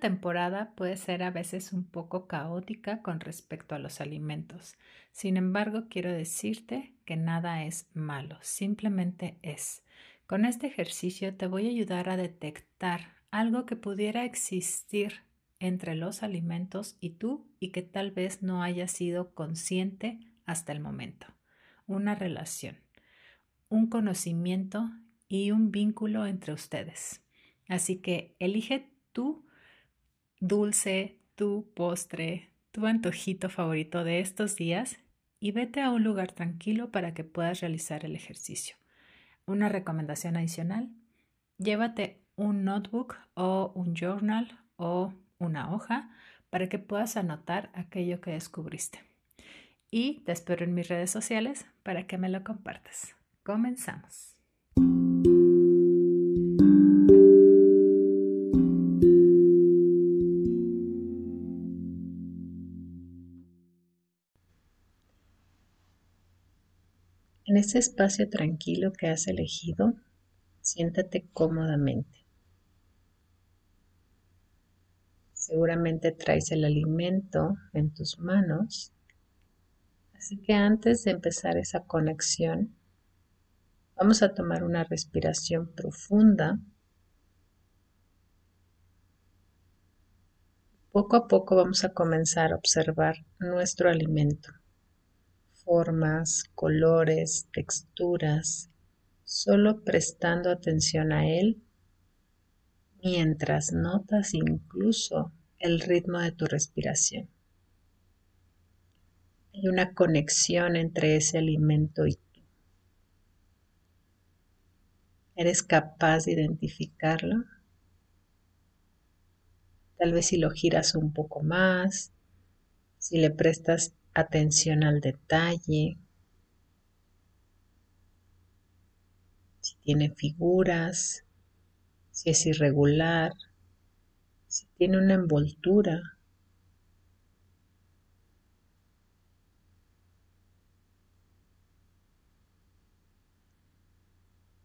Temporada puede ser a veces un poco caótica con respecto a los alimentos. Sin embargo, quiero decirte que nada es malo, simplemente es. Con este ejercicio te voy a ayudar a detectar algo que pudiera existir entre los alimentos y tú y que tal vez no haya sido consciente hasta el momento. Una relación, un conocimiento y un vínculo entre ustedes. Así que elige tú dulce, tu postre, tu antojito favorito de estos días y vete a un lugar tranquilo para que puedas realizar el ejercicio. Una recomendación adicional, llévate un notebook o un journal o una hoja para que puedas anotar aquello que descubriste. Y te espero en mis redes sociales para que me lo compartas. Comenzamos. En ese espacio tranquilo que has elegido, siéntate cómodamente. Seguramente traes el alimento en tus manos, así que antes de empezar esa conexión, vamos a tomar una respiración profunda. Poco a poco vamos a comenzar a observar nuestro alimento formas, colores, texturas, solo prestando atención a él mientras notas incluso el ritmo de tu respiración. Hay una conexión entre ese alimento y tú. ¿Eres capaz de identificarlo? Tal vez si lo giras un poco más, si le prestas atención al detalle, si tiene figuras, si es irregular, si tiene una envoltura.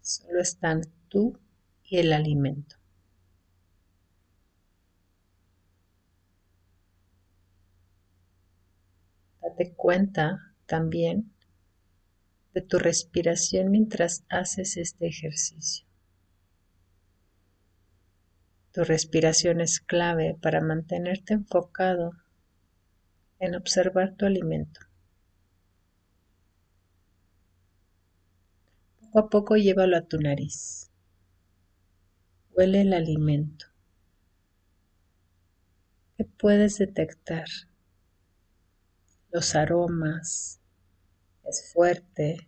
Solo están tú y el alimento. Cuenta también de tu respiración mientras haces este ejercicio. Tu respiración es clave para mantenerte enfocado en observar tu alimento. Poco a poco llévalo a tu nariz. Huele el alimento. ¿Qué puedes detectar? Los aromas, es fuerte,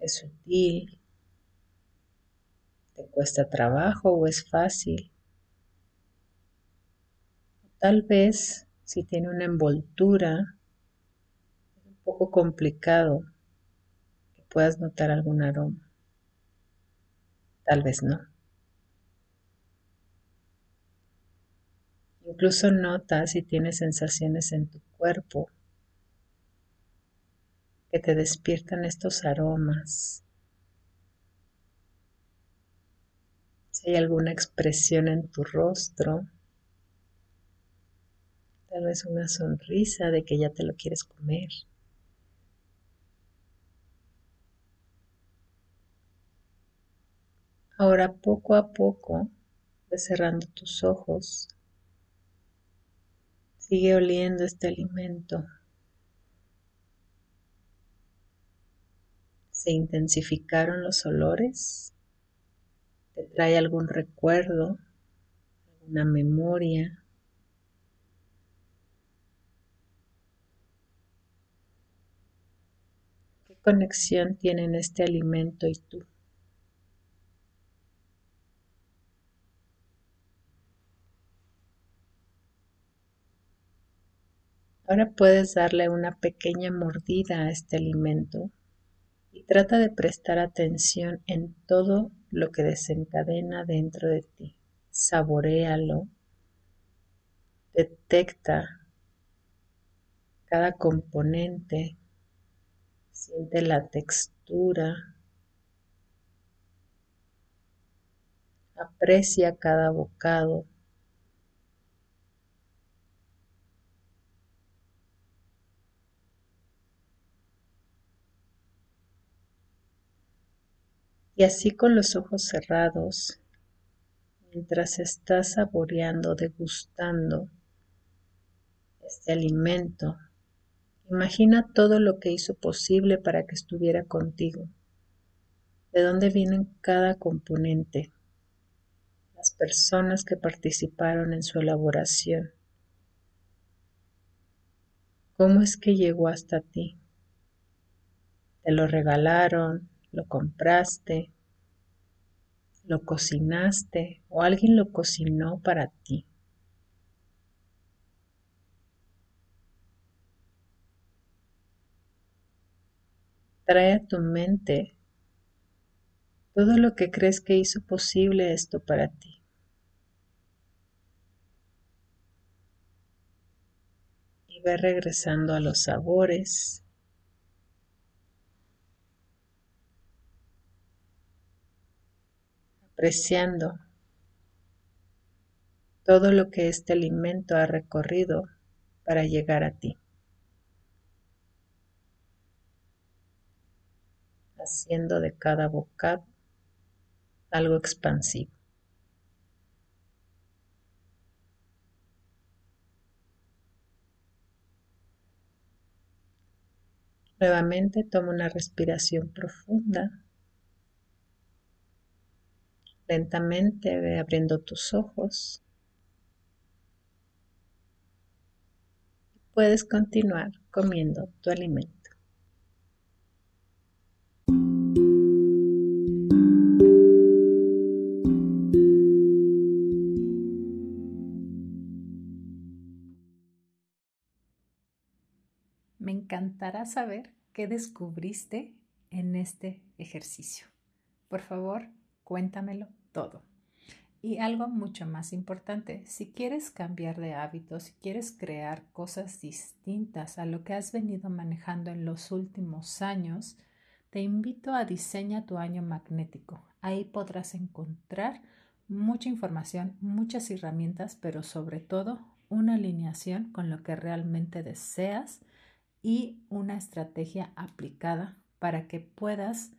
es sutil, te cuesta trabajo o es fácil. Tal vez si tiene una envoltura, es un poco complicado que puedas notar algún aroma. Tal vez no. Incluso nota si tienes sensaciones en tu cuerpo que te despiertan estos aromas. Si hay alguna expresión en tu rostro, tal vez una sonrisa de que ya te lo quieres comer. Ahora poco a poco, cerrando tus ojos, sigue oliendo este alimento. Se intensificaron los olores, te trae algún recuerdo, alguna memoria. ¿Qué conexión tienen este alimento y tú? Ahora puedes darle una pequeña mordida a este alimento y trata de prestar atención en todo lo que desencadena dentro de ti. Saboréalo, detecta cada componente, siente la textura, aprecia cada bocado, Y así con los ojos cerrados, mientras estás saboreando, degustando este alimento, imagina todo lo que hizo posible para que estuviera contigo, de dónde vienen cada componente, las personas que participaron en su elaboración, cómo es que llegó hasta ti. Te lo regalaron, lo compraste, lo cocinaste o alguien lo cocinó para ti. Trae a tu mente todo lo que crees que hizo posible esto para ti. Y ve regresando a los sabores, todo lo que este alimento ha recorrido para llegar a ti, haciendo de cada bocado algo expansivo. Nuevamente toma una respiración profunda. Lentamente abriendo tus ojos. Puedes continuar comiendo tu alimento. Me encantará saber qué descubriste en este ejercicio. Por favor, Cuéntamelo todo. Y algo mucho más importante, si quieres cambiar de hábitos, si quieres crear cosas distintas a lo que has venido manejando en los últimos años, te invito a diseñar tu año magnético. Ahí podrás encontrar mucha información, muchas herramientas, pero sobre todo una alineación con lo que realmente deseas y una estrategia aplicada para que puedas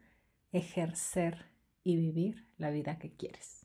ejercer y vivir la vida que quieres.